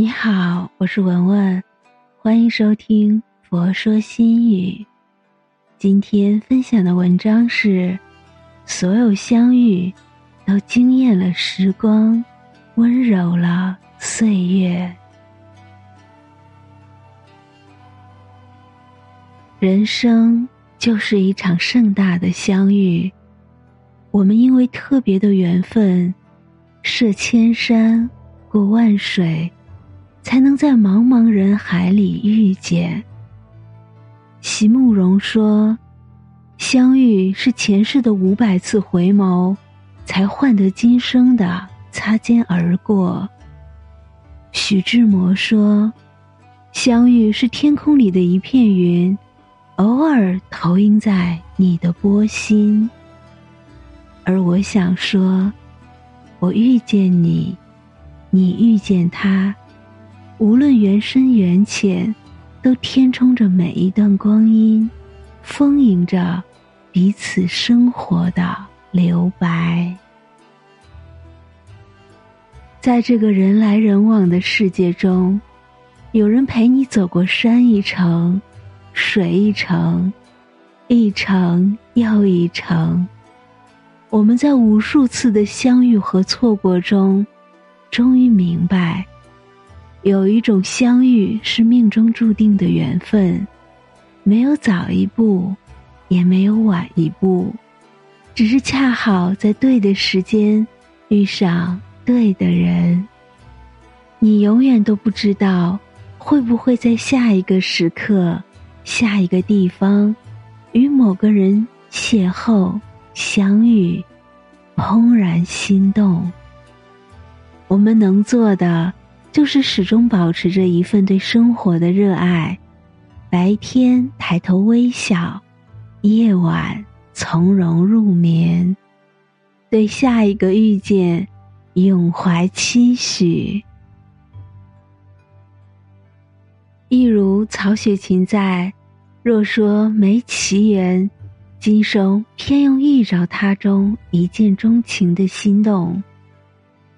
你好，我是文文，欢迎收听《佛说心语》。今天分享的文章是：所有相遇，都惊艳了时光，温柔了岁月。人生就是一场盛大的相遇，我们因为特别的缘分，涉千山，过万水。才能在茫茫人海里遇见。席慕容说：“相遇是前世的五百次回眸，才换得今生的擦肩而过。”徐志摩说：“相遇是天空里的一片云，偶尔投影在你的波心。”而我想说，我遇见你，你遇见他。无论缘深缘浅，都填充着每一段光阴，丰盈着彼此生活的留白。在这个人来人往的世界中，有人陪你走过山一程，水一程，一程又一程。我们在无数次的相遇和错过中，终于明白。有一种相遇是命中注定的缘分，没有早一步，也没有晚一步，只是恰好在对的时间遇上对的人。你永远都不知道会不会在下一个时刻、下一个地方，与某个人邂逅、相遇，怦然心动。我们能做的。就是始终保持着一份对生活的热爱，白天抬头微笑，夜晚从容入眠，对下一个遇见永怀期许。一如曹雪芹在“若说没奇缘，今生偏用遇着他”中一见钟情的心动；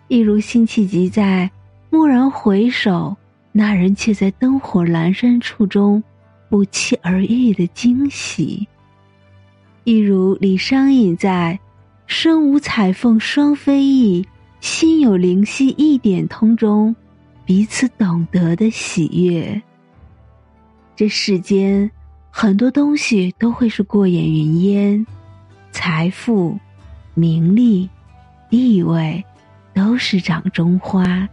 一如辛弃疾在。蓦然回首，那人却在灯火阑珊处中不期而遇的惊喜。一如李商隐在“身无彩凤双飞翼，心有灵犀一点通”中彼此懂得的喜悦。这世间很多东西都会是过眼云烟，财富、名利、地位，都是掌中花。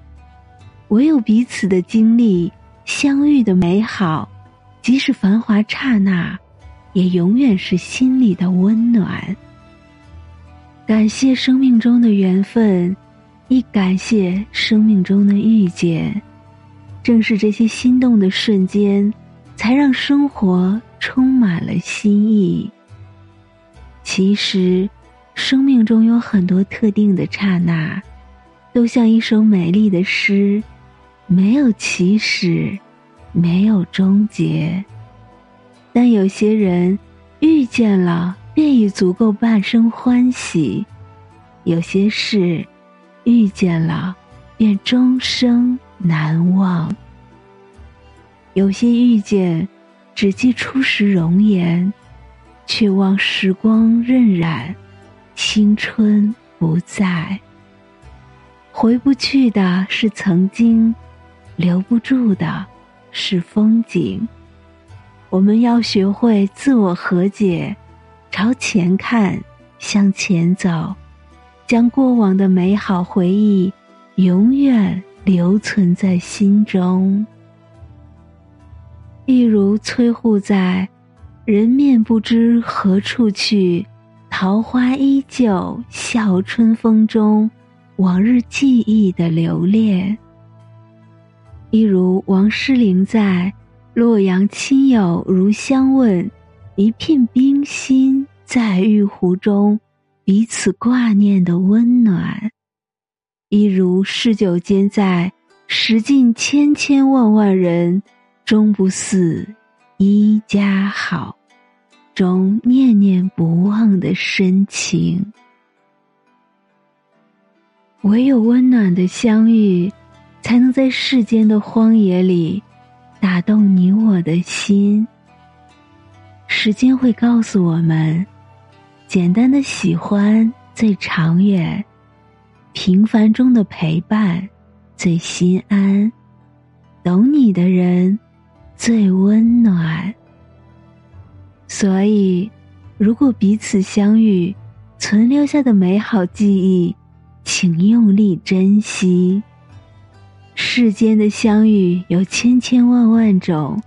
唯有彼此的经历，相遇的美好，即使繁华刹那，也永远是心里的温暖。感谢生命中的缘分，亦感谢生命中的遇见。正是这些心动的瞬间，才让生活充满了新意。其实，生命中有很多特定的刹那，都像一首美丽的诗。没有起始，没有终结，但有些人遇见了，便已足够半生欢喜；有些事遇见了，便终生难忘。有些遇见，只记初时容颜，却忘时光荏苒，青春不在。回不去的是曾经。留不住的，是风景。我们要学会自我和解，朝前看，向前走，将过往的美好回忆永远留存在心中。一如崔护在“人面不知何处去，桃花依旧笑春风”中，往日记忆的留恋。一如王诗龄在“洛阳亲友如相问，一片冰心在玉壶中”，彼此挂念的温暖；一如诗酒间在“识尽千千万万人，终不似一家好”中念念不忘的深情。唯有温暖的相遇。才能在世间的荒野里打动你我的心。时间会告诉我们，简单的喜欢最长远，平凡中的陪伴最心安，懂你的人最温暖。所以，如果彼此相遇，存留下的美好记忆，请用力珍惜。世间的相遇有千千万万种，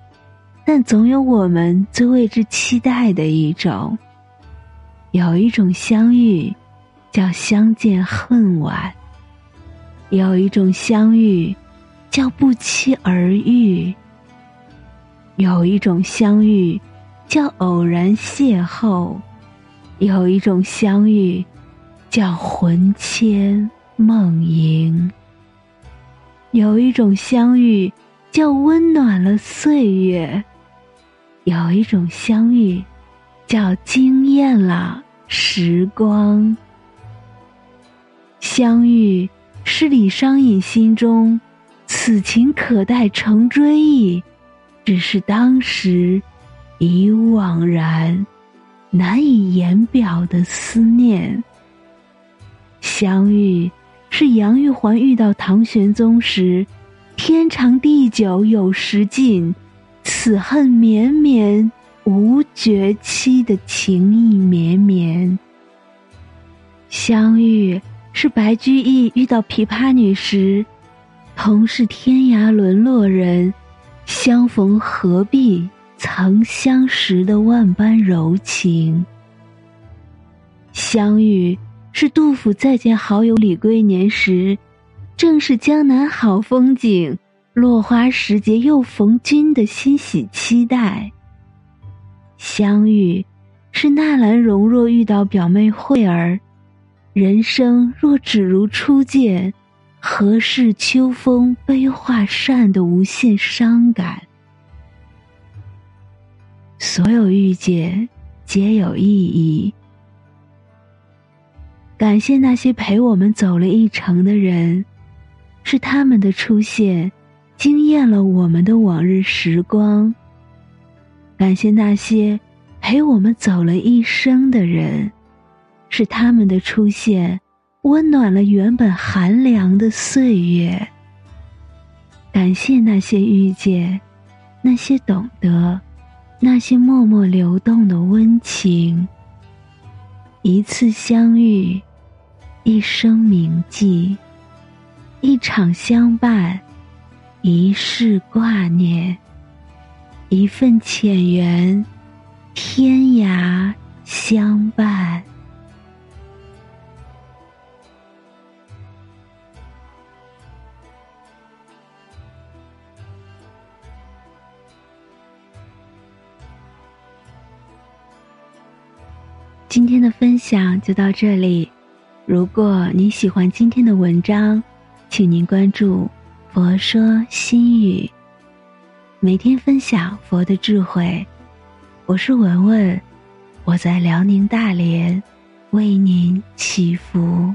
但总有我们最为之期待的一种。有一种相遇，叫相见恨晚；有一种相遇，叫不期而遇；有一种相遇。叫偶然邂逅，有一种相遇，叫魂牵梦萦；有一种相遇，叫温暖了岁月；有一种相遇，叫惊艳了时光。相遇是李商隐心中“此情可待成追忆”，只是当时。已惘然，难以言表的思念。相遇是杨玉环遇到唐玄宗时，天长地久有时尽，此恨绵绵无绝期的情意绵绵。相遇是白居易遇到琵琶女时，同是天涯沦落人，相逢何必？曾相识的万般柔情，相遇是杜甫再见好友李龟年时，正是江南好风景，落花时节又逢君的欣喜期待。相遇是纳兰容若遇到表妹慧儿，人生若只如初见，何事秋风悲画扇的无限伤感。所有遇见，皆有意义。感谢那些陪我们走了一程的人，是他们的出现，惊艳了我们的往日时光。感谢那些陪我们走了一生的人，是他们的出现，温暖了原本寒凉的岁月。感谢那些遇见，那些懂得。那些默默流动的温情，一次相遇，一生铭记，一场相伴，一世挂念，一份浅缘，天涯相伴。今天的分享就到这里。如果您喜欢今天的文章，请您关注“佛说心语”，每天分享佛的智慧。我是文文，我在辽宁大连为您祈福。